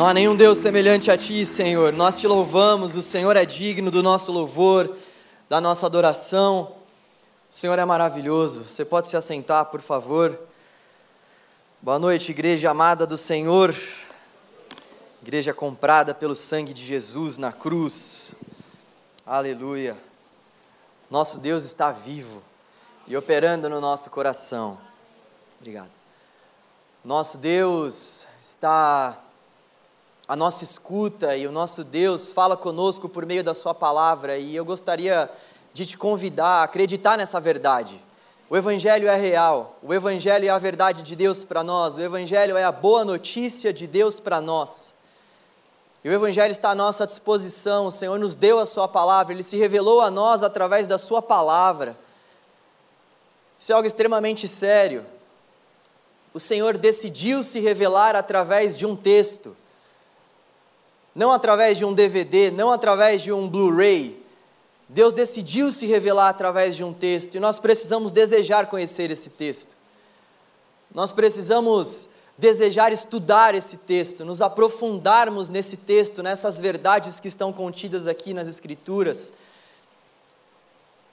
Não há nenhum Deus semelhante a Ti, Senhor. Nós te louvamos, o Senhor é digno do nosso louvor, da nossa adoração. O Senhor é maravilhoso. Você pode se assentar, por favor. Boa noite, igreja amada do Senhor. Igreja comprada pelo sangue de Jesus na cruz. Aleluia. Nosso Deus está vivo e operando no nosso coração. Obrigado. Nosso Deus está a nossa escuta e o nosso Deus fala conosco por meio da Sua palavra e eu gostaria de te convidar a acreditar nessa verdade. O Evangelho é real, o Evangelho é a verdade de Deus para nós, o Evangelho é a boa notícia de Deus para nós. E o Evangelho está à nossa disposição, o Senhor nos deu a Sua palavra, Ele se revelou a nós através da Sua palavra. Isso é algo extremamente sério. O Senhor decidiu se revelar através de um texto não através de um DVD, não através de um Blu-ray. Deus decidiu se revelar através de um texto e nós precisamos desejar conhecer esse texto. Nós precisamos desejar estudar esse texto, nos aprofundarmos nesse texto, nessas verdades que estão contidas aqui nas Escrituras.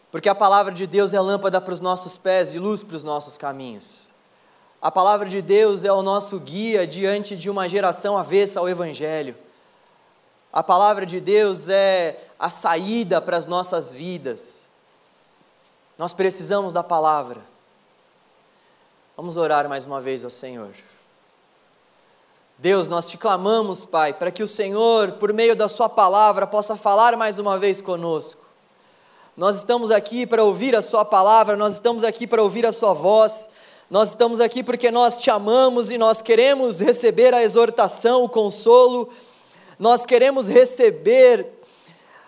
Porque a palavra de Deus é lâmpada para os nossos pés e luz para os nossos caminhos. A palavra de Deus é o nosso guia diante de uma geração avessa ao Evangelho. A palavra de Deus é a saída para as nossas vidas. Nós precisamos da palavra. Vamos orar mais uma vez ao Senhor. Deus, nós te clamamos, Pai, para que o Senhor, por meio da Sua palavra, possa falar mais uma vez conosco. Nós estamos aqui para ouvir a Sua palavra, nós estamos aqui para ouvir a Sua voz, nós estamos aqui porque nós te amamos e nós queremos receber a exortação, o consolo nós queremos receber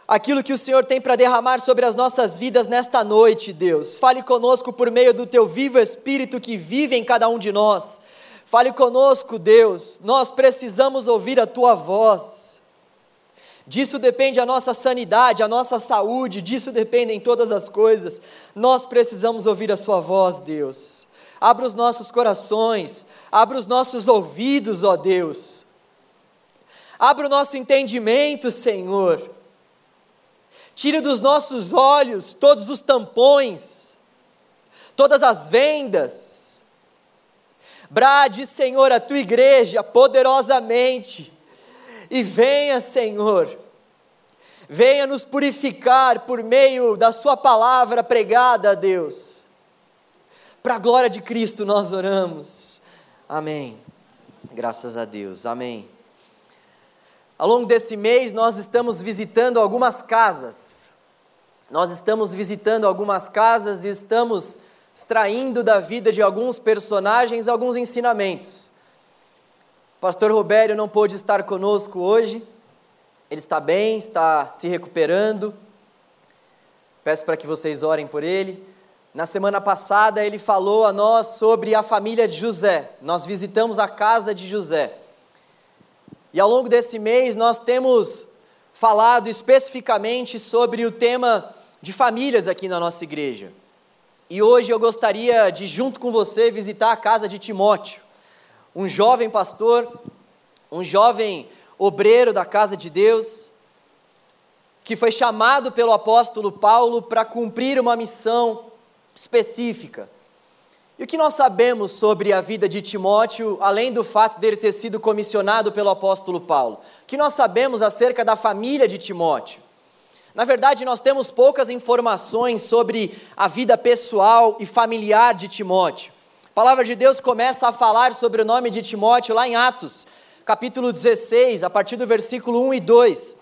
aquilo que o Senhor tem para derramar sobre as nossas vidas nesta noite, Deus. Fale conosco por meio do teu vivo Espírito que vive em cada um de nós. Fale conosco, Deus. Nós precisamos ouvir a tua voz. Disso depende a nossa sanidade, a nossa saúde, disso dependem todas as coisas. Nós precisamos ouvir a Sua voz, Deus. Abra os nossos corações, abra os nossos ouvidos, ó Deus Abra o nosso entendimento, Senhor. Tire dos nossos olhos todos os tampões, todas as vendas. Brade, Senhor, a tua igreja poderosamente. E venha, Senhor, venha nos purificar por meio da Sua palavra pregada a Deus. Para a glória de Cristo nós oramos. Amém. Graças a Deus. Amém. Ao longo desse mês, nós estamos visitando algumas casas. Nós estamos visitando algumas casas e estamos extraindo da vida de alguns personagens alguns ensinamentos. O pastor Robério não pôde estar conosco hoje. Ele está bem, está se recuperando. Peço para que vocês orem por ele. Na semana passada, ele falou a nós sobre a família de José. Nós visitamos a casa de José. E ao longo desse mês nós temos falado especificamente sobre o tema de famílias aqui na nossa igreja. E hoje eu gostaria de, junto com você, visitar a casa de Timóteo, um jovem pastor, um jovem obreiro da casa de Deus, que foi chamado pelo apóstolo Paulo para cumprir uma missão específica. E o que nós sabemos sobre a vida de Timóteo, além do fato dele ter sido comissionado pelo apóstolo Paulo? O que nós sabemos acerca da família de Timóteo? Na verdade, nós temos poucas informações sobre a vida pessoal e familiar de Timóteo. A palavra de Deus começa a falar sobre o nome de Timóteo lá em Atos, capítulo 16, a partir do versículo 1 e 2.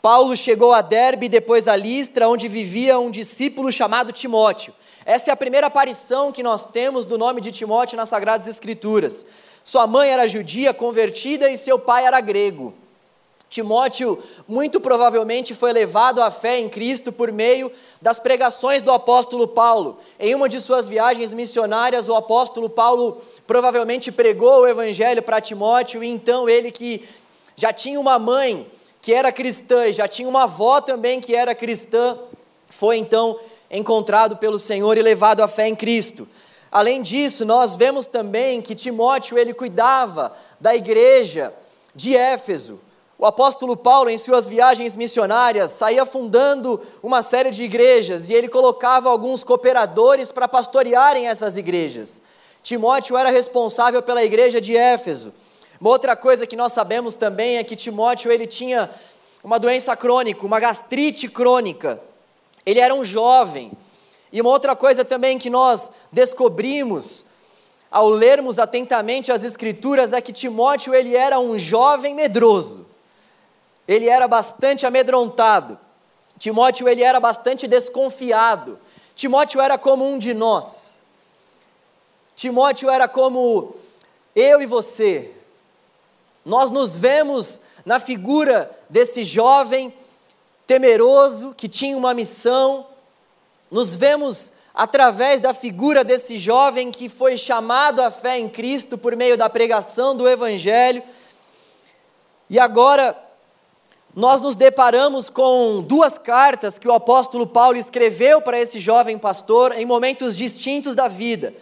Paulo chegou a Derbe e depois a Listra, onde vivia um discípulo chamado Timóteo. Essa é a primeira aparição que nós temos do nome de Timóteo nas Sagradas Escrituras. Sua mãe era judia convertida e seu pai era grego. Timóteo, muito provavelmente, foi levado à fé em Cristo por meio das pregações do apóstolo Paulo. Em uma de suas viagens missionárias, o apóstolo Paulo provavelmente pregou o evangelho para Timóteo, e então ele, que já tinha uma mãe que era cristã e já tinha uma avó também que era cristã, foi então encontrado pelo Senhor e levado à fé em Cristo. Além disso, nós vemos também que Timóteo ele cuidava da igreja de Éfeso. O apóstolo Paulo, em suas viagens missionárias, saía fundando uma série de igrejas e ele colocava alguns cooperadores para pastorearem essas igrejas. Timóteo era responsável pela igreja de Éfeso. Uma outra coisa que nós sabemos também é que Timóteo ele tinha uma doença crônica, uma gastrite crônica. Ele era um jovem. E uma outra coisa também que nós descobrimos ao lermos atentamente as escrituras é que Timóteo ele era um jovem medroso ele era bastante amedrontado. Timóteo ele era bastante desconfiado. Timóteo era como um de nós. Timóteo era como eu e você. Nós nos vemos na figura desse jovem temeroso que tinha uma missão. Nos vemos através da figura desse jovem que foi chamado à fé em Cristo por meio da pregação do Evangelho. E agora nós nos deparamos com duas cartas que o apóstolo Paulo escreveu para esse jovem pastor em momentos distintos da vida.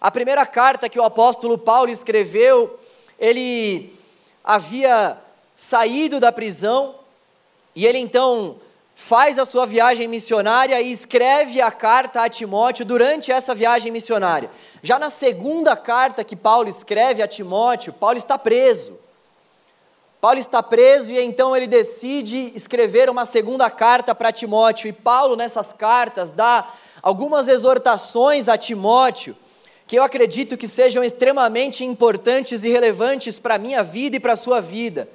A primeira carta que o apóstolo Paulo escreveu, ele havia saído da prisão e ele então faz a sua viagem missionária e escreve a carta a Timóteo durante essa viagem missionária. Já na segunda carta que Paulo escreve a Timóteo, Paulo está preso. Paulo está preso e então ele decide escrever uma segunda carta para Timóteo. E Paulo, nessas cartas, dá algumas exortações a Timóteo que eu acredito que sejam extremamente importantes e relevantes para a minha vida e para a sua vida.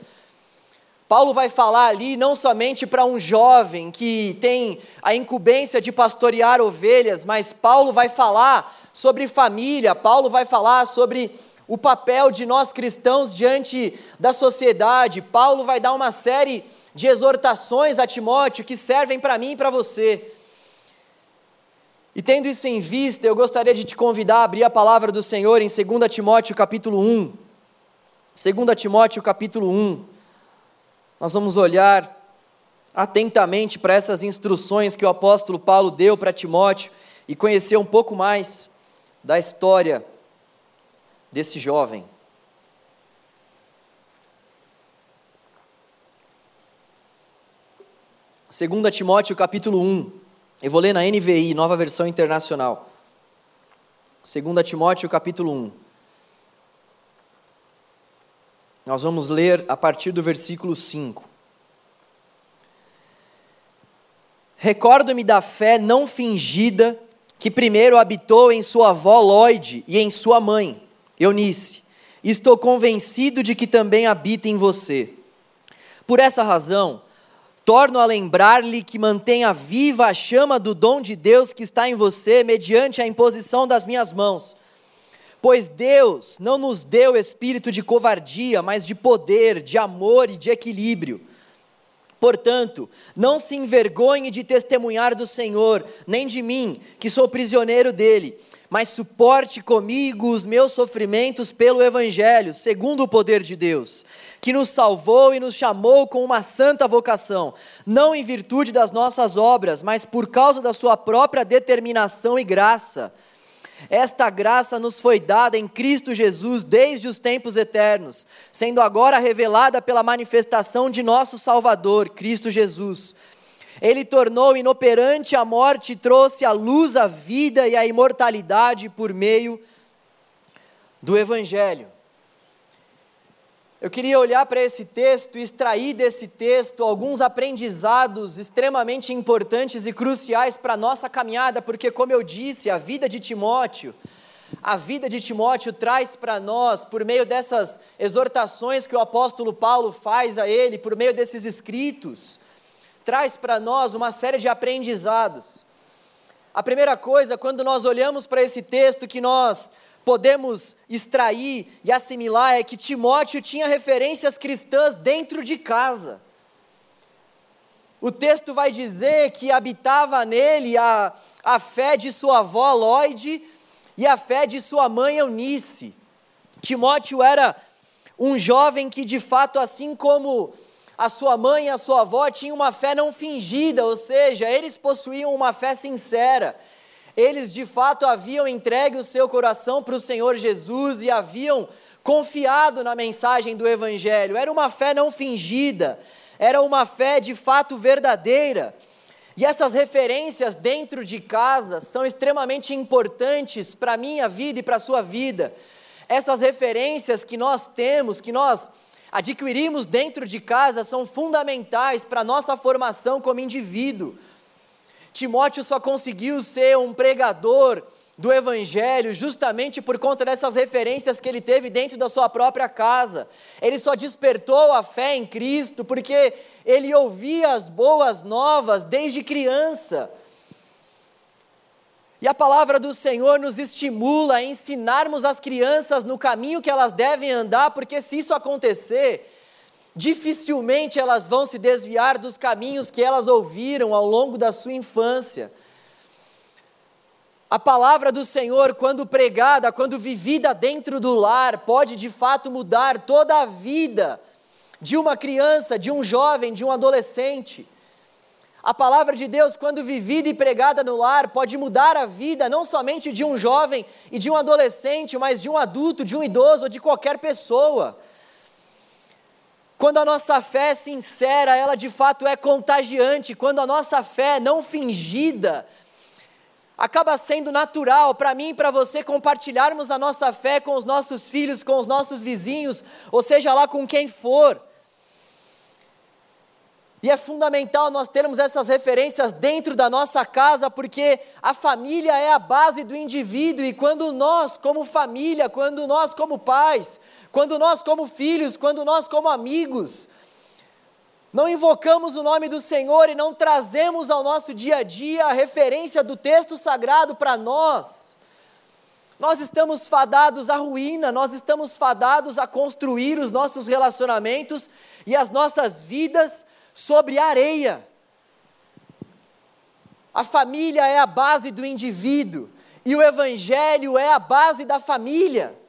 Paulo vai falar ali não somente para um jovem que tem a incumbência de pastorear ovelhas, mas Paulo vai falar sobre família, Paulo vai falar sobre o papel de nós cristãos diante da sociedade. Paulo vai dar uma série de exortações a Timóteo que servem para mim e para você. E tendo isso em vista, eu gostaria de te convidar a abrir a palavra do Senhor em 2 Timóteo capítulo 1. 2 Timóteo capítulo 1. Nós vamos olhar atentamente para essas instruções que o apóstolo Paulo deu para Timóteo e conhecer um pouco mais da história desse jovem. Segunda Timóteo capítulo 1. Eu vou ler na NVI, Nova Versão Internacional. Segunda Timóteo capítulo 1. Nós vamos ler a partir do versículo 5. Recordo-me da fé não fingida que primeiro habitou em sua avó Lloyd e em sua mãe Eunice, estou convencido de que também habita em você. Por essa razão, torno a lembrar-lhe que mantenha viva a chama do dom de Deus que está em você, mediante a imposição das minhas mãos. Pois Deus não nos deu espírito de covardia, mas de poder, de amor e de equilíbrio. Portanto, não se envergonhe de testemunhar do Senhor, nem de mim, que sou prisioneiro dele mas suporte comigo os meus sofrimentos pelo Evangelho, segundo o poder de Deus, que nos salvou e nos chamou com uma santa vocação, não em virtude das nossas obras, mas por causa da Sua própria determinação e graça. Esta graça nos foi dada em Cristo Jesus desde os tempos eternos, sendo agora revelada pela manifestação de nosso Salvador, Cristo Jesus ele tornou inoperante a morte e trouxe à luz a vida e a imortalidade por meio do Evangelho. Eu queria olhar para esse texto e extrair desse texto alguns aprendizados extremamente importantes e cruciais para a nossa caminhada, porque, como eu disse, a vida de Timóteo, a vida de Timóteo traz para nós, por meio dessas exortações que o apóstolo Paulo faz a ele, por meio desses escritos, traz para nós uma série de aprendizados. A primeira coisa, quando nós olhamos para esse texto que nós podemos extrair e assimilar, é que Timóteo tinha referências cristãs dentro de casa. O texto vai dizer que habitava nele a, a fé de sua avó Lloyd e a fé de sua mãe Eunice. Timóteo era um jovem que, de fato, assim como a sua mãe e a sua avó tinham uma fé não fingida, ou seja, eles possuíam uma fé sincera. Eles de fato haviam entregue o seu coração para o Senhor Jesus e haviam confiado na mensagem do Evangelho, era uma fé não fingida, era uma fé de fato verdadeira. E essas referências dentro de casa são extremamente importantes para a minha vida e para a sua vida. Essas referências que nós temos, que nós adquirimos dentro de casa, são fundamentais para a nossa formação como indivíduo. Timóteo só conseguiu ser um pregador do Evangelho justamente por conta dessas referências que ele teve dentro da sua própria casa. Ele só despertou a fé em Cristo porque ele ouvia as boas novas desde criança. E a palavra do Senhor nos estimula a ensinarmos as crianças no caminho que elas devem andar, porque se isso acontecer, dificilmente elas vão se desviar dos caminhos que elas ouviram ao longo da sua infância. A palavra do Senhor, quando pregada, quando vivida dentro do lar, pode de fato mudar toda a vida de uma criança, de um jovem, de um adolescente. A palavra de Deus, quando vivida e pregada no lar, pode mudar a vida não somente de um jovem e de um adolescente, mas de um adulto, de um idoso ou de qualquer pessoa. Quando a nossa fé é sincera, ela de fato é contagiante. Quando a nossa fé não fingida, acaba sendo natural para mim e para você compartilharmos a nossa fé com os nossos filhos, com os nossos vizinhos, ou seja lá com quem for. E é fundamental nós termos essas referências dentro da nossa casa, porque a família é a base do indivíduo, e quando nós, como família, quando nós, como pais, quando nós, como filhos, quando nós, como amigos, não invocamos o nome do Senhor e não trazemos ao nosso dia a dia a referência do texto sagrado para nós, nós estamos fadados à ruína, nós estamos fadados a construir os nossos relacionamentos e as nossas vidas sobre areia. A família é a base do indivíduo e o Evangelho é a base da família.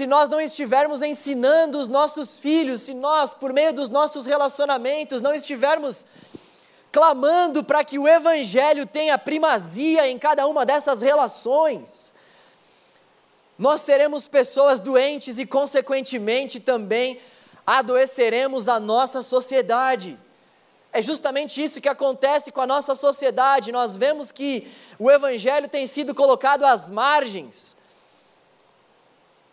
Se nós não estivermos ensinando os nossos filhos, se nós, por meio dos nossos relacionamentos, não estivermos clamando para que o Evangelho tenha primazia em cada uma dessas relações, nós seremos pessoas doentes e, consequentemente, também adoeceremos a nossa sociedade. É justamente isso que acontece com a nossa sociedade. Nós vemos que o Evangelho tem sido colocado às margens.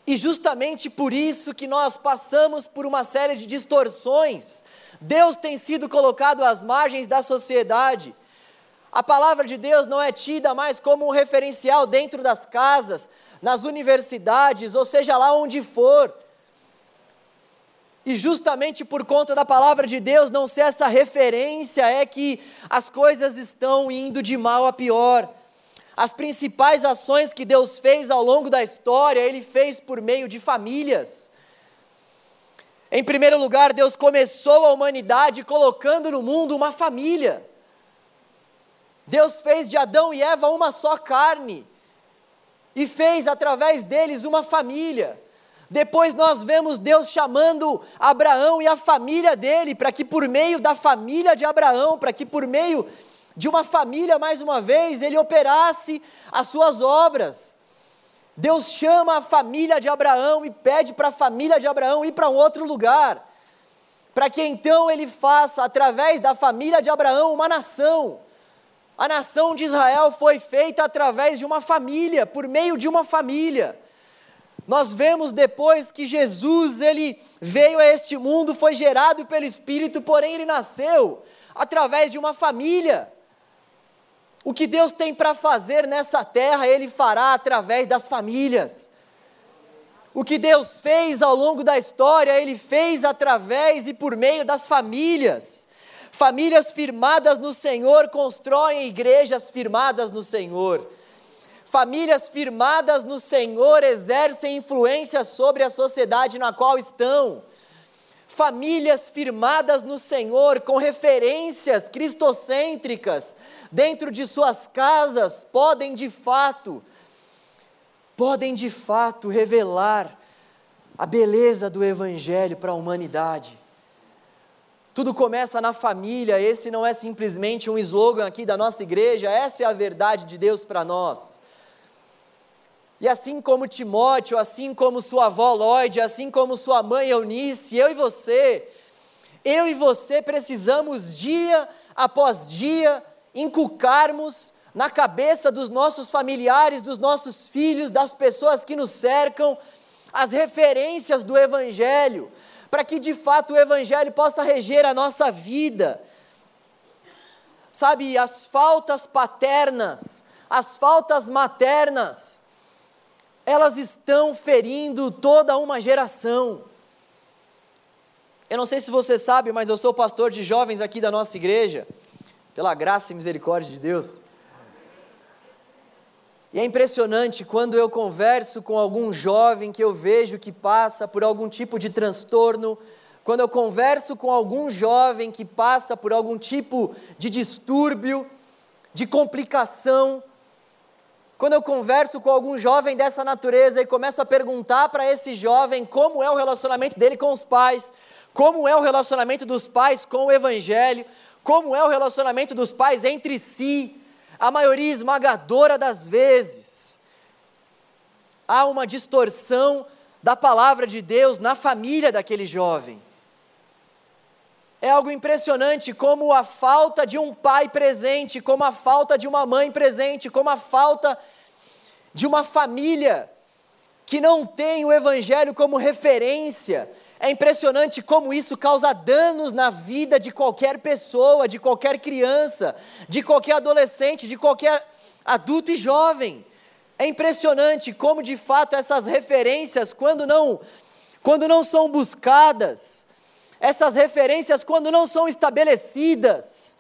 E justamente por isso que nós passamos por uma série de distorções. Deus tem sido colocado às margens da sociedade. A palavra de Deus não é tida mais como um referencial dentro das casas, nas universidades, ou seja lá onde for. E justamente por conta da palavra de Deus não ser essa referência, é que as coisas estão indo de mal a pior. As principais ações que Deus fez ao longo da história, Ele fez por meio de famílias. Em primeiro lugar, Deus começou a humanidade colocando no mundo uma família. Deus fez de Adão e Eva uma só carne e fez através deles uma família. Depois nós vemos Deus chamando Abraão e a família dele, para que por meio da família de Abraão, para que por meio de uma família, mais uma vez, ele operasse as suas obras. Deus chama a família de Abraão e pede para a família de Abraão ir para um outro lugar, para que então ele faça, através da família de Abraão, uma nação. A nação de Israel foi feita através de uma família, por meio de uma família. Nós vemos depois que Jesus, ele veio a este mundo, foi gerado pelo Espírito, porém ele nasceu através de uma família. O que Deus tem para fazer nessa terra, Ele fará através das famílias. O que Deus fez ao longo da história, Ele fez através e por meio das famílias. Famílias firmadas no Senhor constroem igrejas firmadas no Senhor. Famílias firmadas no Senhor exercem influência sobre a sociedade na qual estão famílias firmadas no Senhor, com referências cristocêntricas dentro de suas casas, podem de fato, podem de fato revelar a beleza do Evangelho para a humanidade. Tudo começa na família, esse não é simplesmente um slogan aqui da nossa igreja, essa é a verdade de Deus para nós. E assim como Timóteo, assim como sua avó Lloyd, assim como sua mãe Eunice, eu e você, eu e você precisamos dia após dia inculcarmos na cabeça dos nossos familiares, dos nossos filhos, das pessoas que nos cercam, as referências do Evangelho, para que de fato o Evangelho possa reger a nossa vida. Sabe, as faltas paternas, as faltas maternas, elas estão ferindo toda uma geração. Eu não sei se você sabe, mas eu sou pastor de jovens aqui da nossa igreja, pela graça e misericórdia de Deus. E é impressionante quando eu converso com algum jovem que eu vejo que passa por algum tipo de transtorno, quando eu converso com algum jovem que passa por algum tipo de distúrbio, de complicação, quando eu converso com algum jovem dessa natureza e começo a perguntar para esse jovem como é o relacionamento dele com os pais, como é o relacionamento dos pais com o Evangelho, como é o relacionamento dos pais entre si, a maioria esmagadora das vezes, há uma distorção da palavra de Deus na família daquele jovem. É algo impressionante como a falta de um pai presente, como a falta de uma mãe presente, como a falta de uma família que não tem o Evangelho como referência. É impressionante como isso causa danos na vida de qualquer pessoa, de qualquer criança, de qualquer adolescente, de qualquer adulto e jovem. É impressionante como de fato essas referências, quando não, quando não são buscadas, essas referências, quando não são estabelecidas,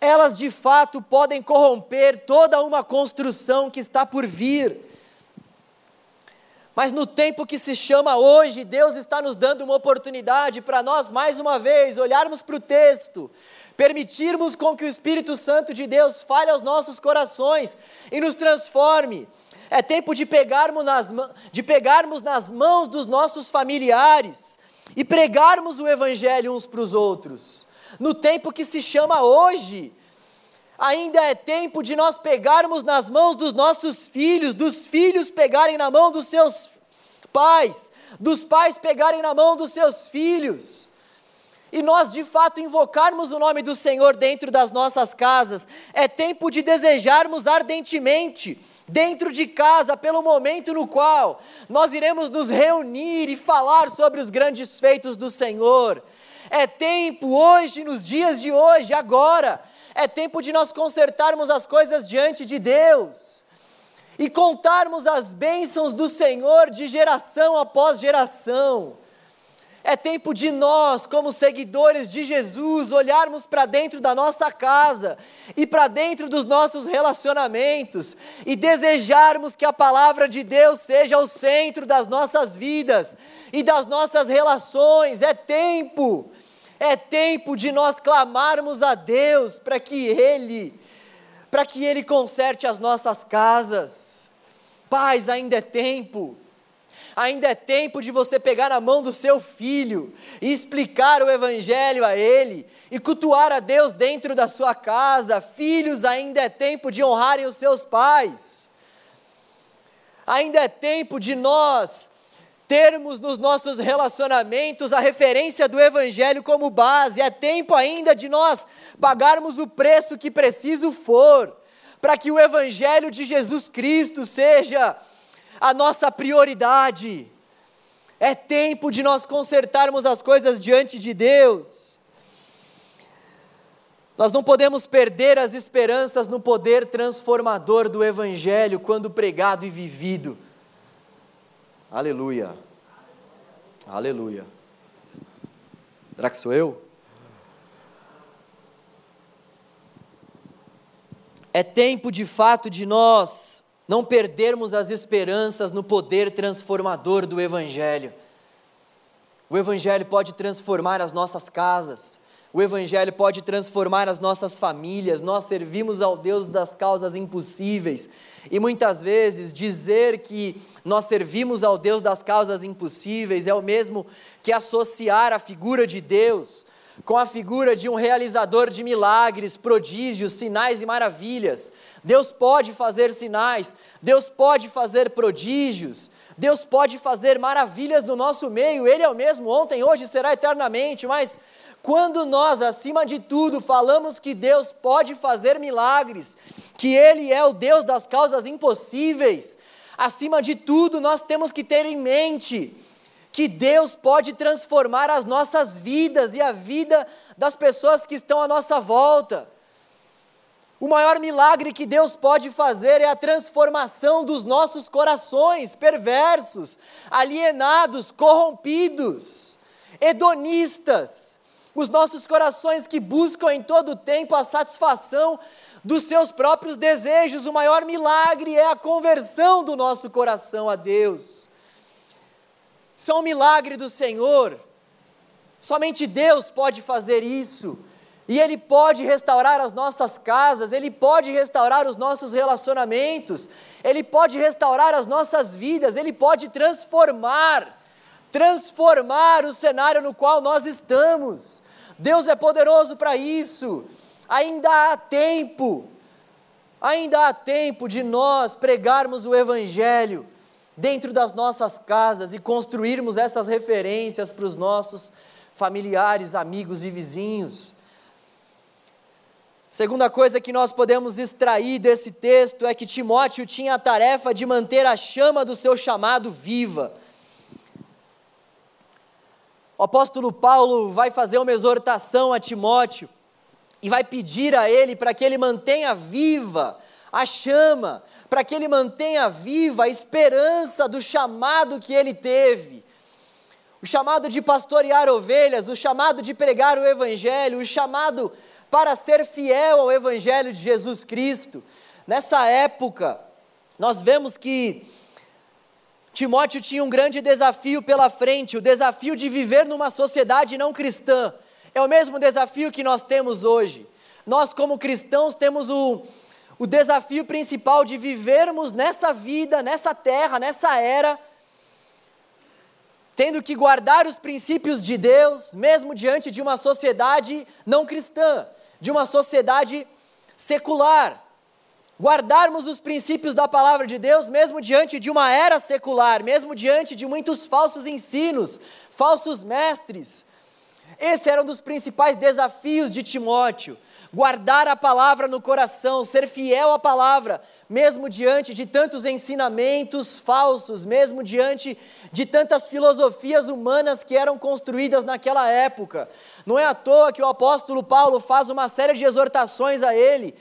elas de fato podem corromper toda uma construção que está por vir. Mas no tempo que se chama hoje, Deus está nos dando uma oportunidade para nós, mais uma vez, olharmos para o texto, permitirmos com que o Espírito Santo de Deus fale aos nossos corações e nos transforme. É tempo de pegarmos nas, de pegarmos nas mãos dos nossos familiares e pregarmos o Evangelho uns para os outros. No tempo que se chama hoje, ainda é tempo de nós pegarmos nas mãos dos nossos filhos, dos filhos pegarem na mão dos seus pais, dos pais pegarem na mão dos seus filhos. E nós de fato invocarmos o nome do Senhor dentro das nossas casas. É tempo de desejarmos ardentemente dentro de casa, pelo momento no qual nós iremos nos reunir e falar sobre os grandes feitos do Senhor. É tempo hoje, nos dias de hoje, agora, é tempo de nós consertarmos as coisas diante de Deus e contarmos as bênçãos do Senhor de geração após geração. É tempo de nós, como seguidores de Jesus, olharmos para dentro da nossa casa e para dentro dos nossos relacionamentos e desejarmos que a palavra de Deus seja o centro das nossas vidas e das nossas relações. É tempo, é tempo de nós clamarmos a Deus para que Ele, para que Ele conserte as nossas casas. Paz, ainda é tempo ainda é tempo de você pegar na mão do seu filho e explicar o Evangelho a ele e cultuar a Deus dentro da sua casa. Filhos, ainda é tempo de honrarem os seus pais. Ainda é tempo de nós termos nos nossos relacionamentos a referência do Evangelho como base. É tempo ainda de nós pagarmos o preço que preciso for, para que o Evangelho de Jesus Cristo seja a nossa prioridade. É tempo de nós consertarmos as coisas diante de Deus. Nós não podemos perder as esperanças no poder transformador do Evangelho quando pregado e vivido. Aleluia. Aleluia. Será que sou eu? É tempo de fato de nós não perdermos as esperanças no poder transformador do Evangelho. O Evangelho pode transformar as nossas casas, o Evangelho pode transformar as nossas famílias. Nós servimos ao Deus das causas impossíveis. E muitas vezes dizer que nós servimos ao Deus das causas impossíveis é o mesmo que associar a figura de Deus com a figura de um realizador de milagres, prodígios, sinais e maravilhas. Deus pode fazer sinais, Deus pode fazer prodígios, Deus pode fazer maravilhas no nosso meio, Ele é o mesmo ontem, hoje será eternamente, mas quando nós, acima de tudo, falamos que Deus pode fazer milagres, que Ele é o Deus das causas impossíveis, acima de tudo, nós temos que ter em mente que Deus pode transformar as nossas vidas e a vida das pessoas que estão à nossa volta. O maior milagre que Deus pode fazer é a transformação dos nossos corações perversos, alienados, corrompidos, hedonistas. Os nossos corações que buscam em todo o tempo a satisfação dos seus próprios desejos. O maior milagre é a conversão do nosso coração a Deus. É um milagre do Senhor. Somente Deus pode fazer isso. E Ele pode restaurar as nossas casas, Ele pode restaurar os nossos relacionamentos, Ele pode restaurar as nossas vidas, Ele pode transformar, transformar o cenário no qual nós estamos. Deus é poderoso para isso. Ainda há tempo, ainda há tempo de nós pregarmos o Evangelho dentro das nossas casas e construirmos essas referências para os nossos familiares, amigos e vizinhos. Segunda coisa que nós podemos extrair desse texto é que Timóteo tinha a tarefa de manter a chama do seu chamado viva. O apóstolo Paulo vai fazer uma exortação a Timóteo e vai pedir a ele para que ele mantenha viva a chama, para que ele mantenha viva a esperança do chamado que ele teve. O chamado de pastorear ovelhas, o chamado de pregar o Evangelho, o chamado para ser fiel ao Evangelho de Jesus Cristo. Nessa época, nós vemos que Timóteo tinha um grande desafio pela frente, o desafio de viver numa sociedade não cristã. É o mesmo desafio que nós temos hoje. Nós, como cristãos, temos o, o desafio principal de vivermos nessa vida, nessa terra, nessa era, tendo que guardar os princípios de Deus, mesmo diante de uma sociedade não cristã, de uma sociedade secular. Guardarmos os princípios da palavra de Deus, mesmo diante de uma era secular, mesmo diante de muitos falsos ensinos, falsos mestres. Esse era um dos principais desafios de Timóteo guardar a palavra no coração, ser fiel à palavra, mesmo diante de tantos ensinamentos falsos, mesmo diante de tantas filosofias humanas que eram construídas naquela época. Não é à toa que o apóstolo Paulo faz uma série de exortações a ele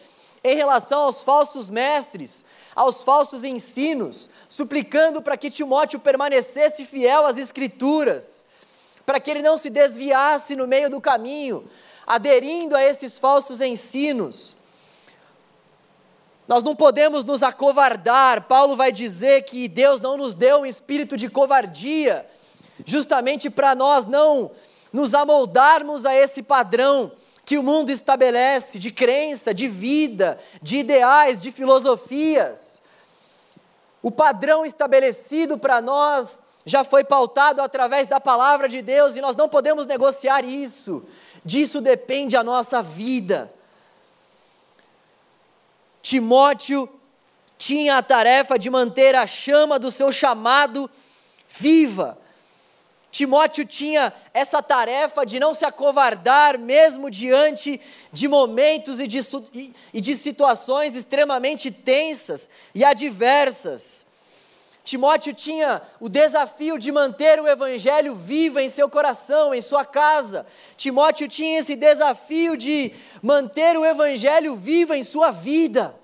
em relação aos falsos mestres, aos falsos ensinos, suplicando para que Timóteo permanecesse fiel às Escrituras, para que ele não se desviasse no meio do caminho, aderindo a esses falsos ensinos. Nós não podemos nos acovardar. Paulo vai dizer que Deus não nos deu um espírito de covardia, justamente para nós não nos amoldarmos a esse padrão que o mundo estabelece de crença, de vida, de ideais, de filosofias. O padrão estabelecido para nós já foi pautado através da palavra de Deus e nós não podemos negociar isso. Disso depende a nossa vida. Timóteo tinha a tarefa de manter a chama do seu chamado viva. Timóteo tinha essa tarefa de não se acovardar, mesmo diante de momentos e de, e de situações extremamente tensas e adversas. Timóteo tinha o desafio de manter o evangelho vivo em seu coração, em sua casa. Timóteo tinha esse desafio de manter o evangelho vivo em sua vida.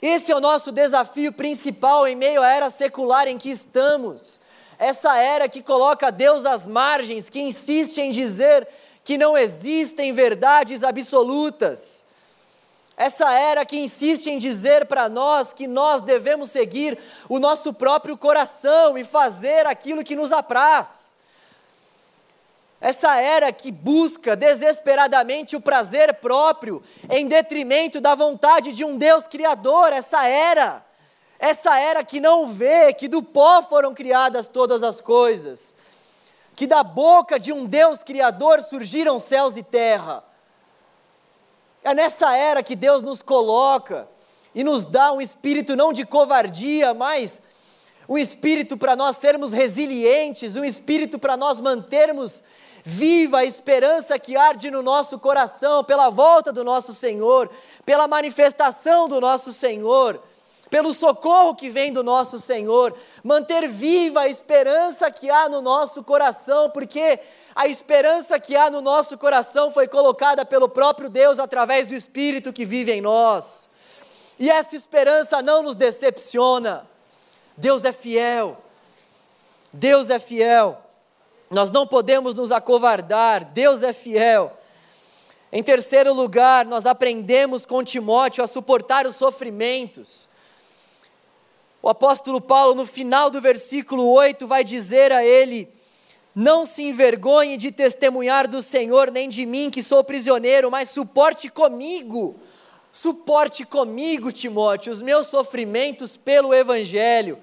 Esse é o nosso desafio principal em meio à era secular em que estamos. Essa era que coloca Deus às margens, que insiste em dizer que não existem verdades absolutas essa era que insiste em dizer para nós que nós devemos seguir o nosso próprio coração e fazer aquilo que nos apraz. Essa era que busca desesperadamente o prazer próprio em detrimento da vontade de um Deus criador. Essa era, essa era que não vê que do pó foram criadas todas as coisas. que da boca de um Deus Criador surgiram céus e terra. É nessa era que Deus nos coloca e nos dá um espírito não de covardia, mas um espírito para nós sermos resilientes, um espírito para nós mantermos viva a esperança que arde no nosso coração pela volta do nosso Senhor, pela manifestação do nosso Senhor, pelo socorro que vem do nosso Senhor, manter viva a esperança que há no nosso coração, porque a esperança que há no nosso coração foi colocada pelo próprio Deus através do Espírito que vive em nós. E essa esperança não nos decepciona. Deus é fiel. Deus é fiel. Nós não podemos nos acovardar. Deus é fiel. Em terceiro lugar, nós aprendemos com Timóteo a suportar os sofrimentos. O apóstolo Paulo, no final do versículo 8, vai dizer a ele: Não se envergonhe de testemunhar do Senhor, nem de mim, que sou prisioneiro, mas suporte comigo Suporte comigo, Timóteo, os meus sofrimentos pelo Evangelho.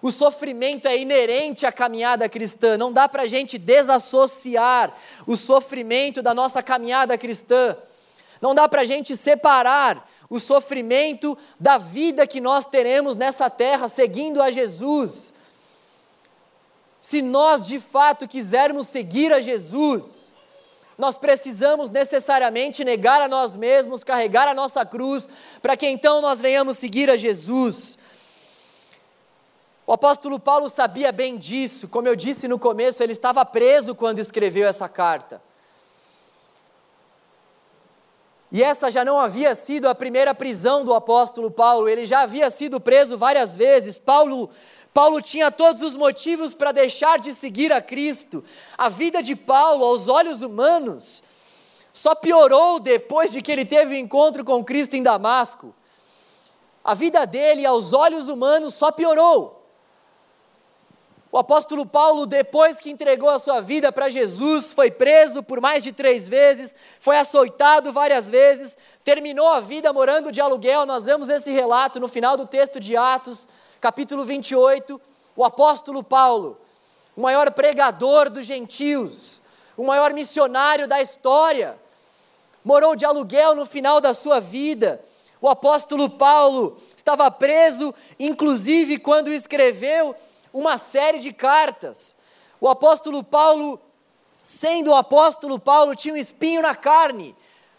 O sofrimento é inerente à caminhada cristã, não dá para a gente desassociar o sofrimento da nossa caminhada cristã, não dá para a gente separar o sofrimento da vida que nós teremos nessa terra seguindo a Jesus. Se nós de fato quisermos seguir a Jesus, nós precisamos necessariamente negar a nós mesmos, carregar a nossa cruz, para que então nós venhamos seguir a Jesus. O apóstolo Paulo sabia bem disso, como eu disse no começo, ele estava preso quando escreveu essa carta. E essa já não havia sido a primeira prisão do apóstolo Paulo, ele já havia sido preso várias vezes. Paulo Paulo tinha todos os motivos para deixar de seguir a Cristo. A vida de Paulo, aos olhos humanos, só piorou depois de que ele teve o um encontro com Cristo em Damasco. A vida dele, aos olhos humanos, só piorou. O apóstolo Paulo, depois que entregou a sua vida para Jesus, foi preso por mais de três vezes, foi açoitado várias vezes, terminou a vida morando de aluguel. Nós vemos esse relato no final do texto de Atos capítulo 28, o apóstolo Paulo, o maior pregador dos gentios, o maior missionário da história, morou de aluguel no final da sua vida. O apóstolo Paulo estava preso, inclusive quando escreveu uma série de cartas. O apóstolo Paulo, sendo o apóstolo Paulo, tinha um espinho na carne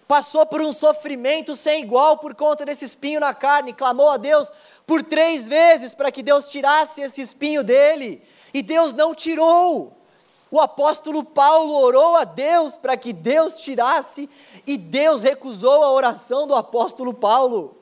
passou por um sofrimento sem igual por conta desse espinho na carne, clamou a Deus por três vezes para que Deus tirasse esse espinho dele, e Deus não tirou. O apóstolo Paulo orou a Deus para que Deus tirasse, e Deus recusou a oração do apóstolo Paulo.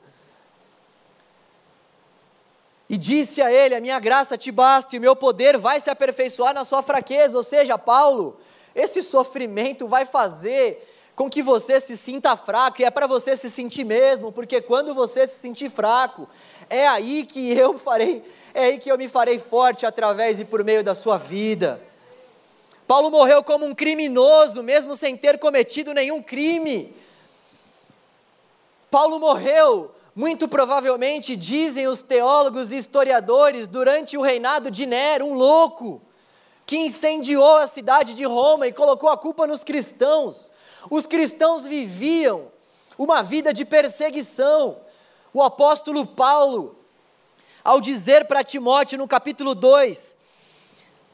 E disse a ele: A minha graça te basta, e o meu poder vai se aperfeiçoar na sua fraqueza. Ou seja, Paulo, esse sofrimento vai fazer com que você se sinta fraco, e é para você se sentir mesmo, porque quando você se sentir fraco, é aí que eu farei, é aí que eu me farei forte através e por meio da sua vida. Paulo morreu como um criminoso, mesmo sem ter cometido nenhum crime. Paulo morreu, muito provavelmente, dizem os teólogos e historiadores, durante o reinado de Nero, um louco, que incendiou a cidade de Roma e colocou a culpa nos cristãos. Os cristãos viviam uma vida de perseguição. O apóstolo Paulo, ao dizer para Timóteo no capítulo 2,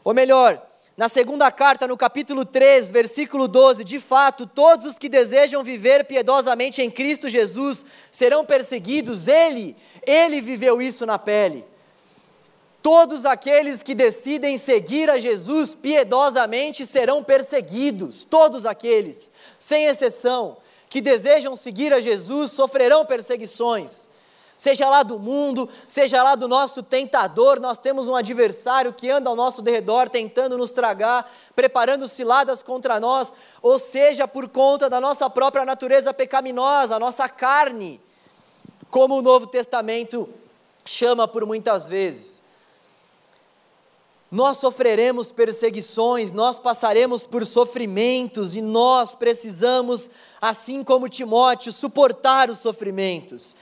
ou melhor, na segunda carta, no capítulo 3, versículo 12, de fato, todos os que desejam viver piedosamente em Cristo Jesus serão perseguidos. Ele, ele viveu isso na pele. Todos aqueles que decidem seguir a Jesus piedosamente serão perseguidos, todos aqueles, sem exceção, que desejam seguir a Jesus sofrerão perseguições. Seja lá do mundo, seja lá do nosso tentador, nós temos um adversário que anda ao nosso derredor tentando nos tragar, preparando ciladas contra nós, ou seja, por conta da nossa própria natureza pecaminosa, a nossa carne, como o Novo Testamento chama por muitas vezes nós sofreremos perseguições, nós passaremos por sofrimentos e nós precisamos, assim como Timóteo, suportar os sofrimentos.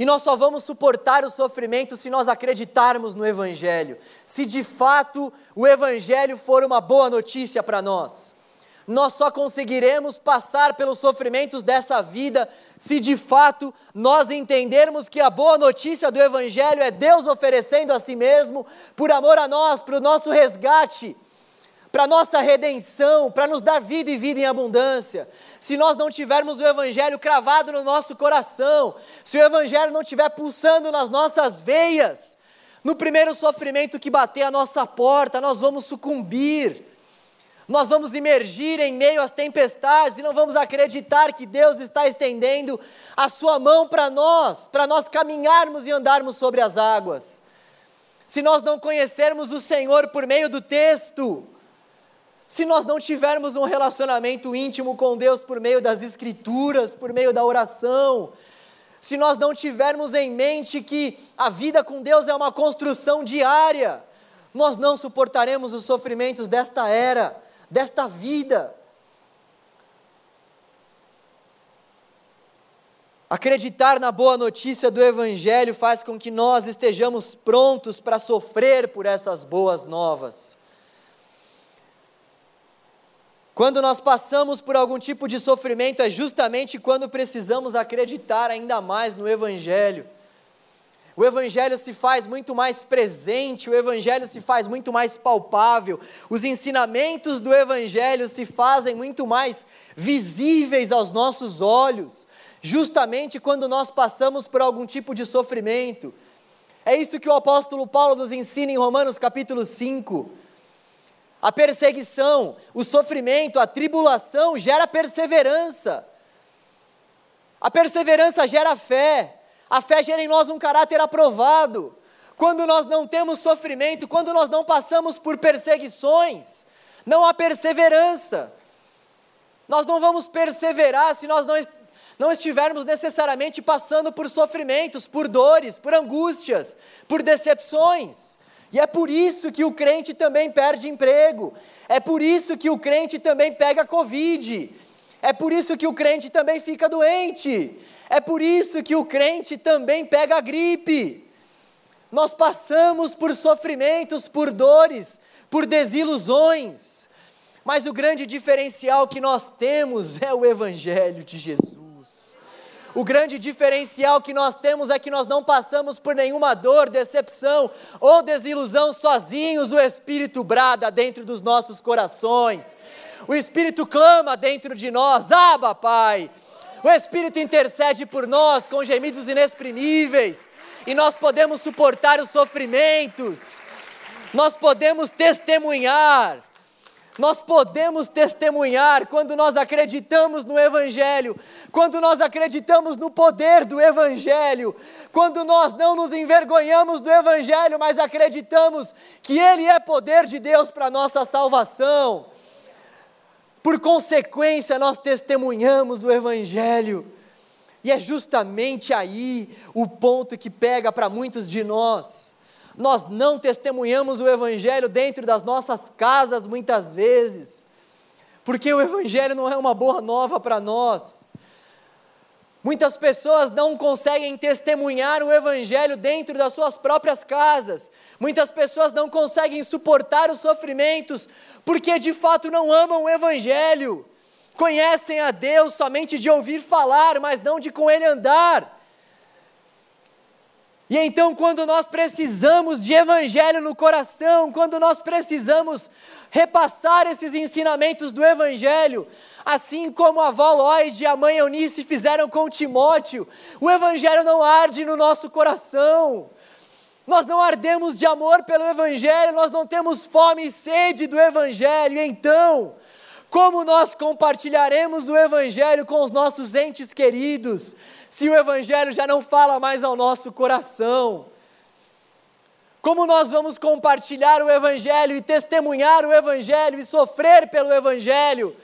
E nós só vamos suportar o sofrimento se nós acreditarmos no Evangelho, se de fato o Evangelho for uma boa notícia para nós. Nós só conseguiremos passar pelos sofrimentos dessa vida se de fato nós entendermos que a boa notícia do Evangelho é Deus oferecendo a si mesmo por amor a nós, para o nosso resgate, para nossa redenção, para nos dar vida e vida em abundância se nós não tivermos o Evangelho cravado no nosso coração, se o Evangelho não estiver pulsando nas nossas veias, no primeiro sofrimento que bater a nossa porta, nós vamos sucumbir, nós vamos emergir em meio às tempestades e não vamos acreditar que Deus está estendendo a Sua mão para nós, para nós caminharmos e andarmos sobre as águas. Se nós não conhecermos o Senhor por meio do texto, se nós não tivermos um relacionamento íntimo com Deus por meio das Escrituras, por meio da oração, se nós não tivermos em mente que a vida com Deus é uma construção diária, nós não suportaremos os sofrimentos desta era, desta vida. Acreditar na boa notícia do Evangelho faz com que nós estejamos prontos para sofrer por essas boas novas. Quando nós passamos por algum tipo de sofrimento, é justamente quando precisamos acreditar ainda mais no Evangelho. O Evangelho se faz muito mais presente, o Evangelho se faz muito mais palpável, os ensinamentos do Evangelho se fazem muito mais visíveis aos nossos olhos, justamente quando nós passamos por algum tipo de sofrimento. É isso que o apóstolo Paulo nos ensina em Romanos capítulo 5. A perseguição, o sofrimento, a tribulação gera perseverança. A perseverança gera fé. A fé gera em nós um caráter aprovado. Quando nós não temos sofrimento, quando nós não passamos por perseguições, não há perseverança. Nós não vamos perseverar se nós não, não estivermos necessariamente passando por sofrimentos, por dores, por angústias, por decepções. E é por isso que o crente também perde emprego. É por isso que o crente também pega Covid. É por isso que o crente também fica doente. É por isso que o crente também pega gripe. Nós passamos por sofrimentos, por dores, por desilusões. Mas o grande diferencial que nós temos é o Evangelho de Jesus. O grande diferencial que nós temos é que nós não passamos por nenhuma dor, decepção ou desilusão sozinhos. O Espírito brada dentro dos nossos corações. O Espírito clama dentro de nós: Aba, Pai. O Espírito intercede por nós com gemidos inexprimíveis. E nós podemos suportar os sofrimentos. Nós podemos testemunhar nós podemos testemunhar quando nós acreditamos no Evangelho, quando nós acreditamos no poder do Evangelho, quando nós não nos envergonhamos do Evangelho, mas acreditamos que Ele é poder de Deus para a nossa salvação. Por consequência, nós testemunhamos o Evangelho. E é justamente aí o ponto que pega para muitos de nós nós não testemunhamos o Evangelho dentro das nossas casas muitas vezes, porque o Evangelho não é uma boa nova para nós. Muitas pessoas não conseguem testemunhar o Evangelho dentro das suas próprias casas. Muitas pessoas não conseguem suportar os sofrimentos porque de fato não amam o Evangelho. Conhecem a Deus somente de ouvir falar, mas não de com Ele andar. E então, quando nós precisamos de evangelho no coração, quando nós precisamos repassar esses ensinamentos do evangelho, assim como a avó Lloyd e a mãe Eunice fizeram com Timóteo, o evangelho não arde no nosso coração. Nós não ardemos de amor pelo evangelho, nós não temos fome e sede do evangelho. Então, como nós compartilharemos o evangelho com os nossos entes queridos? Se o Evangelho já não fala mais ao nosso coração? Como nós vamos compartilhar o Evangelho e testemunhar o Evangelho e sofrer pelo Evangelho,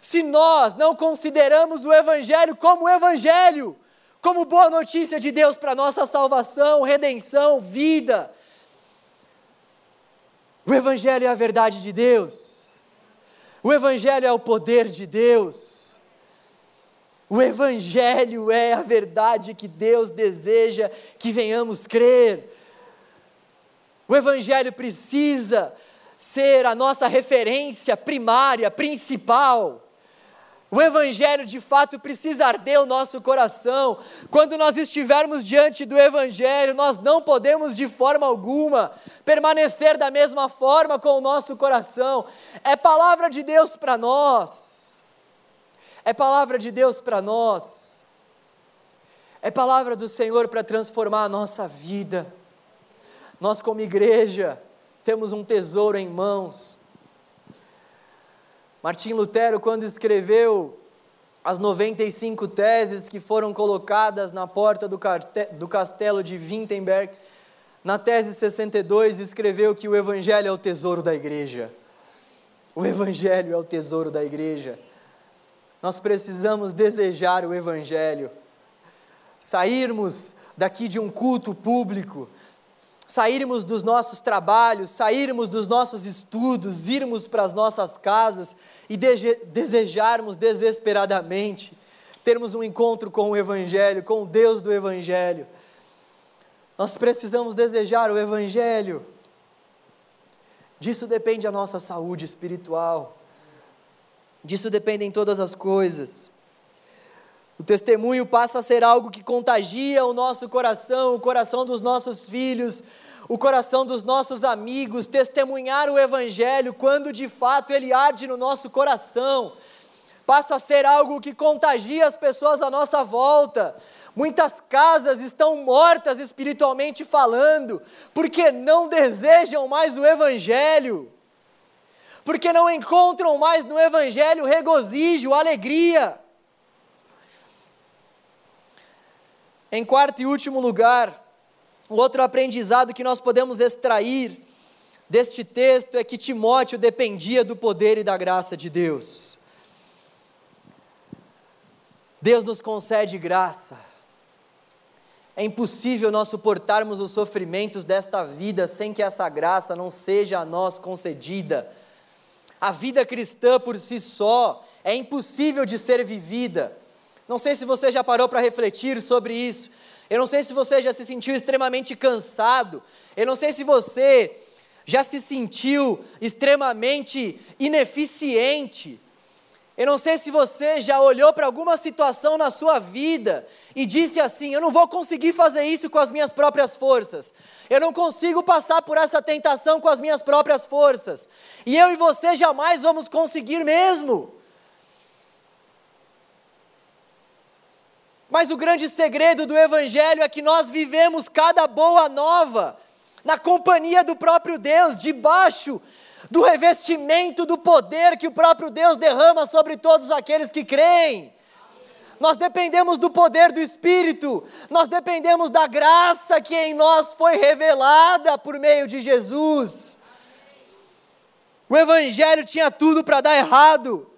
se nós não consideramos o Evangelho como Evangelho, como boa notícia de Deus para nossa salvação, redenção, vida? O Evangelho é a verdade de Deus, o Evangelho é o poder de Deus. O Evangelho é a verdade que Deus deseja que venhamos crer. O Evangelho precisa ser a nossa referência primária, principal. O Evangelho de fato precisa arder o nosso coração. Quando nós estivermos diante do Evangelho, nós não podemos de forma alguma permanecer da mesma forma com o nosso coração. É palavra de Deus para nós. É palavra de Deus para nós. É palavra do Senhor para transformar a nossa vida. Nós, como igreja, temos um tesouro em mãos Martim Lutero, quando escreveu as 95 teses que foram colocadas na porta do, castelo de Wittenberg, na tese 62, escreveu que o Evangelho é o tesouro da igreja. O Evangelho é o tesouro da igreja. Nós precisamos desejar o Evangelho, sairmos daqui de um culto público, sairmos dos nossos trabalhos, sairmos dos nossos estudos, irmos para as nossas casas e desejarmos desesperadamente termos um encontro com o Evangelho, com o Deus do Evangelho. Nós precisamos desejar o Evangelho. Disso depende a nossa saúde espiritual. Disso dependem todas as coisas. O testemunho passa a ser algo que contagia o nosso coração, o coração dos nossos filhos, o coração dos nossos amigos, testemunhar o Evangelho quando de fato ele arde no nosso coração. Passa a ser algo que contagia as pessoas à nossa volta. Muitas casas estão mortas espiritualmente falando, porque não desejam mais o Evangelho, porque não encontram mais no Evangelho regozijo, alegria. Em quarto e último lugar, o outro aprendizado que nós podemos extrair deste texto é que Timóteo dependia do poder e da graça de Deus. Deus nos concede graça. É impossível nós suportarmos os sofrimentos desta vida sem que essa graça não seja a nós concedida. A vida cristã por si só é impossível de ser vivida não sei se você já parou para refletir sobre isso. Eu não sei se você já se sentiu extremamente cansado. Eu não sei se você já se sentiu extremamente ineficiente. Eu não sei se você já olhou para alguma situação na sua vida e disse assim: Eu não vou conseguir fazer isso com as minhas próprias forças. Eu não consigo passar por essa tentação com as minhas próprias forças. E eu e você jamais vamos conseguir mesmo. Mas o grande segredo do Evangelho é que nós vivemos cada boa nova na companhia do próprio Deus, debaixo do revestimento do poder que o próprio Deus derrama sobre todos aqueles que creem. Nós dependemos do poder do Espírito, nós dependemos da graça que em nós foi revelada por meio de Jesus. O Evangelho tinha tudo para dar errado.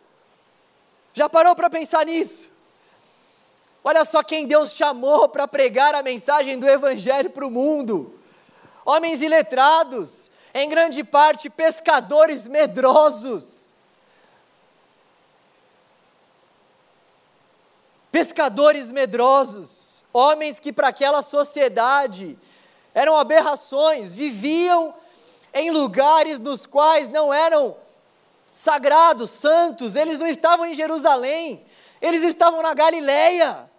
Já parou para pensar nisso? Olha só quem Deus chamou para pregar a mensagem do Evangelho para o mundo: homens iletrados, em grande parte pescadores medrosos. Pescadores medrosos, homens que para aquela sociedade eram aberrações, viviam em lugares nos quais não eram sagrados, santos, eles não estavam em Jerusalém, eles estavam na Galileia.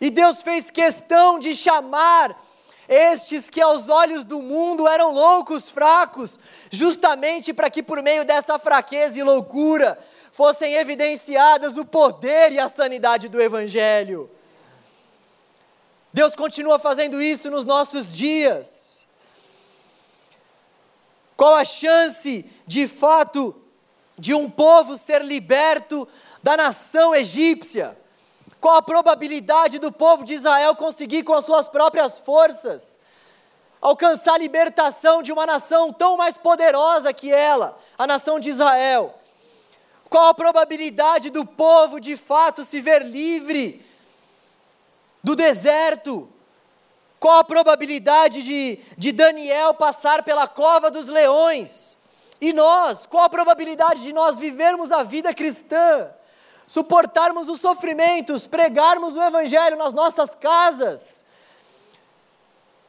E Deus fez questão de chamar estes que aos olhos do mundo eram loucos, fracos, justamente para que por meio dessa fraqueza e loucura fossem evidenciadas o poder e a sanidade do Evangelho. Deus continua fazendo isso nos nossos dias. Qual a chance, de fato, de um povo ser liberto da nação egípcia? Qual a probabilidade do povo de Israel conseguir com as suas próprias forças alcançar a libertação de uma nação tão mais poderosa que ela, a nação de Israel? Qual a probabilidade do povo de fato se ver livre do deserto? Qual a probabilidade de, de Daniel passar pela cova dos leões? E nós, qual a probabilidade de nós vivermos a vida cristã? Suportarmos os sofrimentos, pregarmos o Evangelho nas nossas casas,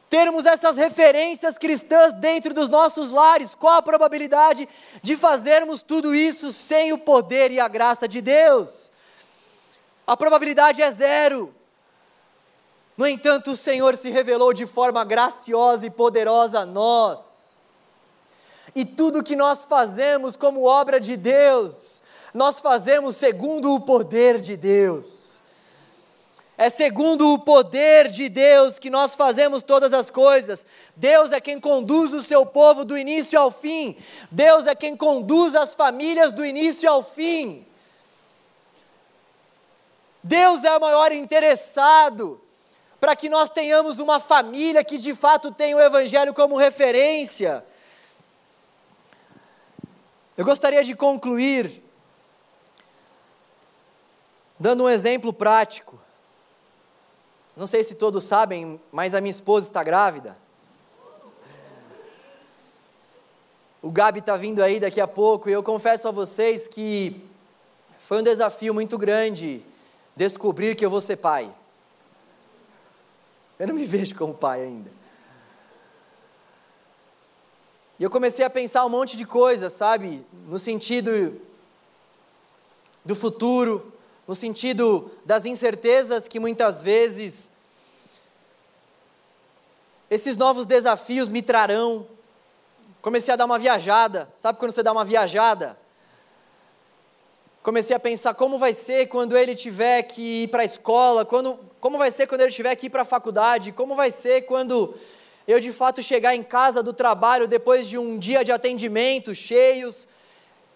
termos essas referências cristãs dentro dos nossos lares, qual a probabilidade de fazermos tudo isso sem o poder e a graça de Deus? A probabilidade é zero. No entanto, o Senhor se revelou de forma graciosa e poderosa a nós. E tudo que nós fazemos como obra de Deus, nós fazemos segundo o poder de Deus. É segundo o poder de Deus que nós fazemos todas as coisas. Deus é quem conduz o seu povo do início ao fim. Deus é quem conduz as famílias do início ao fim. Deus é o maior interessado para que nós tenhamos uma família que de fato tenha o Evangelho como referência. Eu gostaria de concluir dando um exemplo prático. Não sei se todos sabem, mas a minha esposa está grávida. O Gabi está vindo aí daqui a pouco e eu confesso a vocês que foi um desafio muito grande descobrir que eu vou ser pai. Eu não me vejo como pai ainda. E eu comecei a pensar um monte de coisas, sabe? No sentido do futuro, no sentido das incertezas que muitas vezes esses novos desafios me trarão. Comecei a dar uma viajada, sabe quando você dá uma viajada? Comecei a pensar como vai ser quando ele tiver que ir para a escola, quando, como vai ser quando ele tiver que ir para a faculdade, como vai ser quando eu de fato chegar em casa do trabalho depois de um dia de atendimento cheios,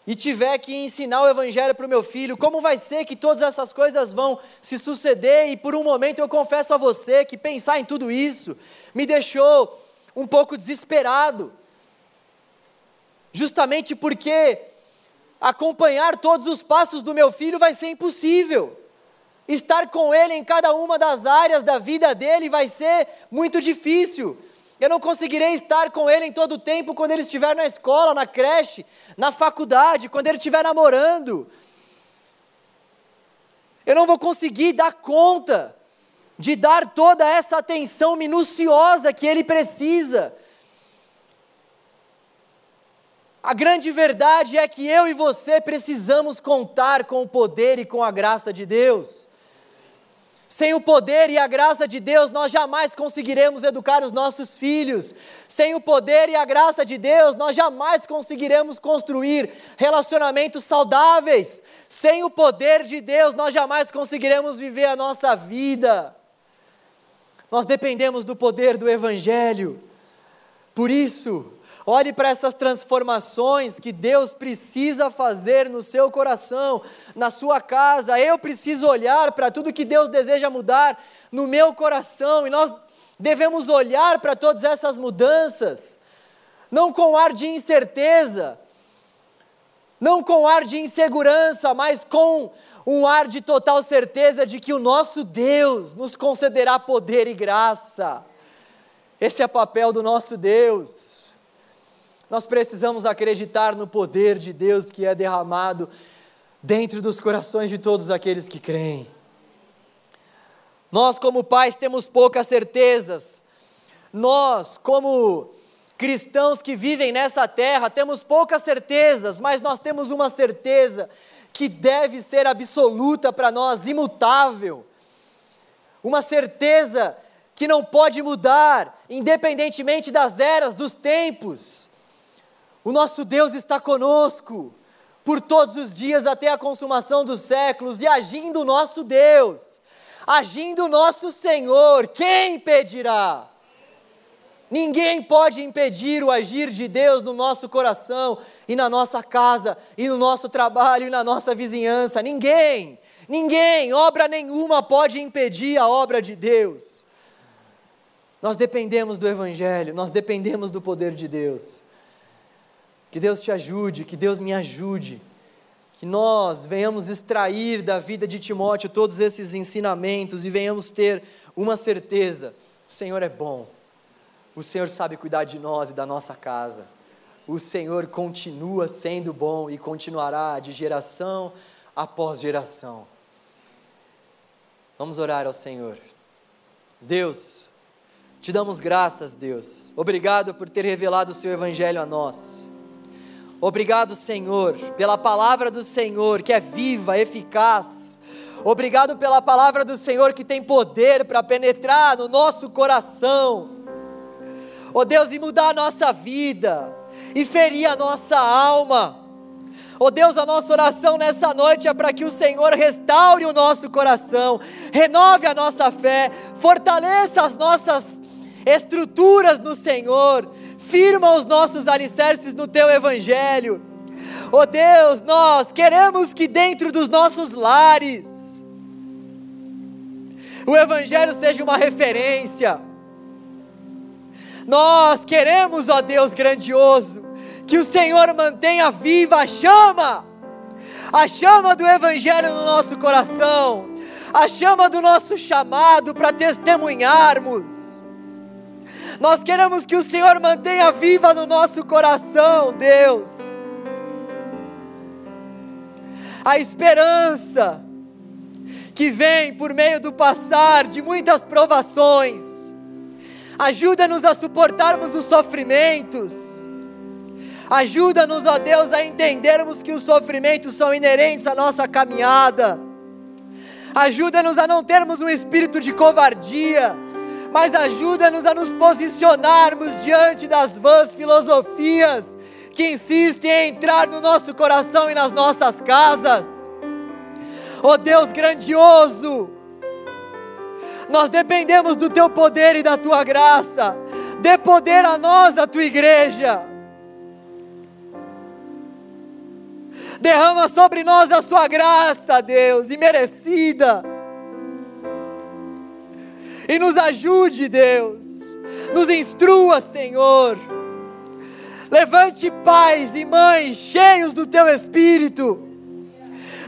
e tiver que ensinar o Evangelho para o meu filho, como vai ser que todas essas coisas vão se suceder? E por um momento eu confesso a você que pensar em tudo isso me deixou um pouco desesperado, justamente porque acompanhar todos os passos do meu filho vai ser impossível. Estar com ele em cada uma das áreas da vida dele vai ser muito difícil. Eu não conseguirei estar com ele em todo o tempo quando ele estiver na escola, na creche, na faculdade, quando ele estiver namorando. Eu não vou conseguir dar conta de dar toda essa atenção minuciosa que ele precisa. A grande verdade é que eu e você precisamos contar com o poder e com a graça de Deus. Sem o poder e a graça de Deus, nós jamais conseguiremos educar os nossos filhos. Sem o poder e a graça de Deus, nós jamais conseguiremos construir relacionamentos saudáveis. Sem o poder de Deus, nós jamais conseguiremos viver a nossa vida. Nós dependemos do poder do Evangelho. Por isso, Olhe para essas transformações que Deus precisa fazer no seu coração, na sua casa. Eu preciso olhar para tudo que Deus deseja mudar no meu coração e nós devemos olhar para todas essas mudanças, não com ar de incerteza, não com ar de insegurança, mas com um ar de total certeza de que o nosso Deus nos concederá poder e graça. Esse é o papel do nosso Deus. Nós precisamos acreditar no poder de Deus que é derramado dentro dos corações de todos aqueles que creem. Nós, como pais, temos poucas certezas. Nós, como cristãos que vivem nessa terra, temos poucas certezas, mas nós temos uma certeza que deve ser absoluta para nós, imutável. Uma certeza que não pode mudar, independentemente das eras, dos tempos. O nosso Deus está conosco por todos os dias até a consumação dos séculos e agindo o nosso Deus, agindo o nosso Senhor, quem impedirá? Ninguém pode impedir o agir de Deus no nosso coração e na nossa casa e no nosso trabalho e na nossa vizinhança. Ninguém, ninguém, obra nenhuma pode impedir a obra de Deus. Nós dependemos do Evangelho, nós dependemos do poder de Deus. Que Deus te ajude, que Deus me ajude, que nós venhamos extrair da vida de Timóteo todos esses ensinamentos e venhamos ter uma certeza: o Senhor é bom, o Senhor sabe cuidar de nós e da nossa casa, o Senhor continua sendo bom e continuará de geração após geração. Vamos orar ao Senhor. Deus, te damos graças, Deus. Obrigado por ter revelado o seu evangelho a nós. Obrigado, Senhor, pela palavra do Senhor que é viva, eficaz. Obrigado pela palavra do Senhor que tem poder para penetrar no nosso coração. Oh Deus, e mudar a nossa vida, e ferir a nossa alma. Oh Deus, a nossa oração nessa noite é para que o Senhor restaure o nosso coração, renove a nossa fé, fortaleça as nossas estruturas no Senhor, firma os nossos alicerces no teu evangelho. Oh Deus, nós queremos que dentro dos nossos lares o evangelho seja uma referência. Nós queremos, ó Deus grandioso, que o Senhor mantenha viva a chama, a chama do Evangelho no nosso coração, a chama do nosso chamado para testemunharmos. Nós queremos que o Senhor mantenha viva no nosso coração, Deus, a esperança que vem por meio do passar de muitas provações. Ajuda-nos a suportarmos os sofrimentos Ajuda-nos, ó Deus, a entendermos que os sofrimentos são inerentes à nossa caminhada. Ajuda-nos a não termos um espírito de covardia, mas ajuda-nos a nos posicionarmos diante das vãs filosofias que insistem em entrar no nosso coração e nas nossas casas. Ó Deus grandioso, nós dependemos do Teu poder e da Tua graça. Dê poder a nós, a Tua igreja. Derrama sobre nós a sua graça, Deus, imerecida. E nos ajude, Deus. Nos instrua, Senhor. Levante pais e mães cheios do teu espírito.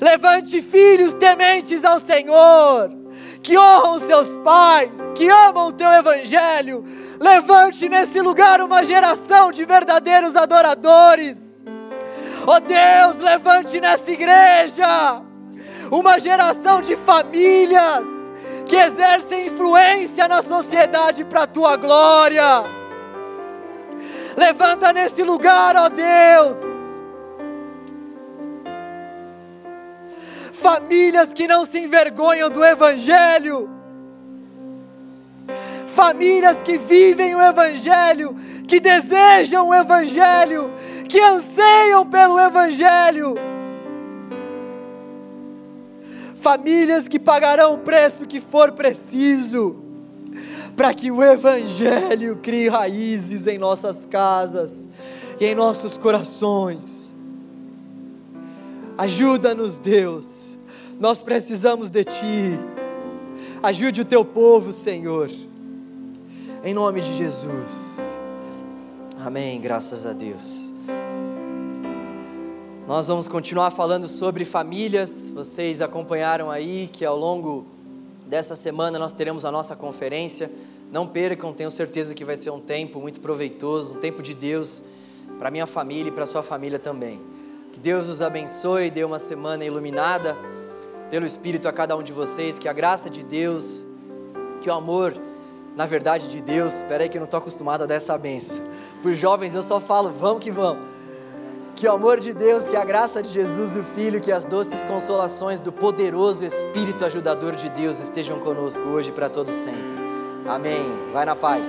Levante filhos tementes ao Senhor, que honram seus pais, que amam o teu evangelho. Levante nesse lugar uma geração de verdadeiros adoradores Oh Deus, levante nessa igreja uma geração de famílias que exercem influência na sociedade para a tua glória. Levanta nesse lugar, ó Deus. Famílias que não se envergonham do Evangelho. Famílias que vivem o Evangelho, que desejam o Evangelho, que anseiam pelo Evangelho. Famílias que pagarão o preço que for preciso, para que o Evangelho crie raízes em nossas casas e em nossos corações. Ajuda-nos, Deus, nós precisamos de Ti. Ajude o Teu povo, Senhor, em nome de Jesus. Amém, graças a Deus. Nós vamos continuar falando sobre famílias. Vocês acompanharam aí que ao longo dessa semana nós teremos a nossa conferência. Não percam, tenho certeza que vai ser um tempo muito proveitoso, um tempo de Deus para minha família e para sua família também. Que Deus nos abençoe, dê uma semana iluminada pelo Espírito a cada um de vocês, que a graça de Deus, que o amor, na verdade de Deus, espera aí que eu não estou acostumado a dar essa benção. Por jovens eu só falo, vamos que vamos que o amor de Deus, que a graça de Jesus, o Filho, que as doces consolações do poderoso Espírito ajudador de Deus estejam conosco hoje e para todos sempre. Amém. Vai na paz.